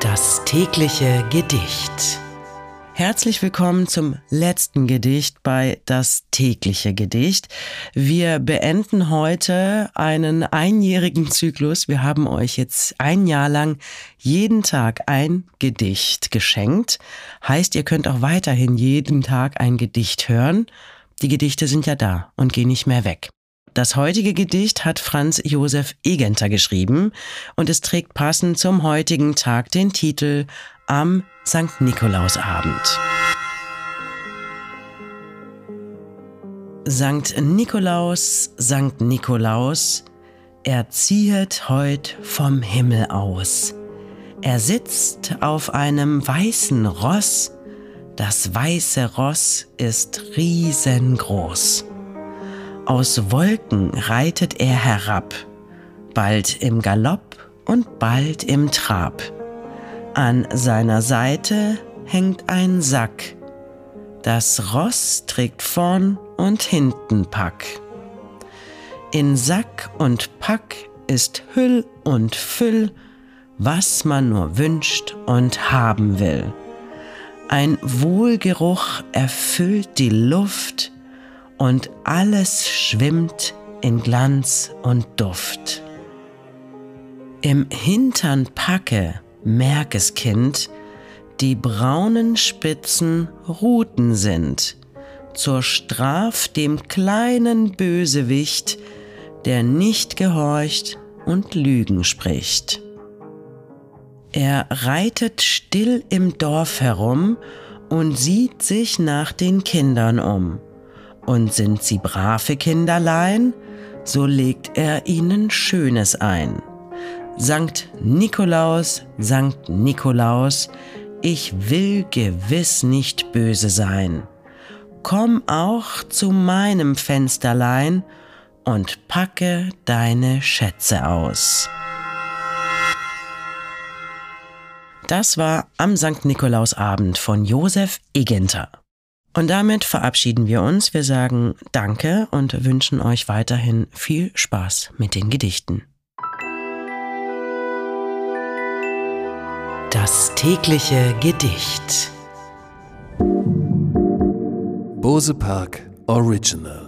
Das tägliche Gedicht. Herzlich willkommen zum letzten Gedicht bei Das tägliche Gedicht. Wir beenden heute einen einjährigen Zyklus. Wir haben euch jetzt ein Jahr lang jeden Tag ein Gedicht geschenkt. Heißt, ihr könnt auch weiterhin jeden Tag ein Gedicht hören. Die Gedichte sind ja da und gehen nicht mehr weg. Das heutige Gedicht hat Franz Josef Egenter geschrieben und es trägt passend zum heutigen Tag den Titel Am St. Nikolausabend. Sankt Nikolaus, Sankt Nikolaus, er ziehet heut vom Himmel aus. Er sitzt auf einem weißen Ross, das weiße Ross ist riesengroß. Aus Wolken reitet er herab, bald im Galopp und bald im Trab. An seiner Seite hängt ein Sack, das Ross trägt vorn und hinten Pack. In Sack und Pack ist Hüll und Füll, was man nur wünscht und haben will. Ein Wohlgeruch erfüllt die Luft, und alles schwimmt in Glanz und Duft. Im Hintern packe, merk es Kind, die braunen Spitzen Ruten sind, zur Straf dem kleinen Bösewicht, der nicht gehorcht und Lügen spricht. Er reitet still im Dorf herum und sieht sich nach den Kindern um. Und sind sie brave Kinderlein, so legt er ihnen Schönes ein. Sankt Nikolaus, Sankt Nikolaus, ich will gewiss nicht böse sein. Komm auch zu meinem Fensterlein und packe deine Schätze aus. Das war am Sankt Nikolausabend von Josef Egenter. Und damit verabschieden wir uns. Wir sagen Danke und wünschen euch weiterhin viel Spaß mit den Gedichten. Das tägliche Gedicht. Bose Park Original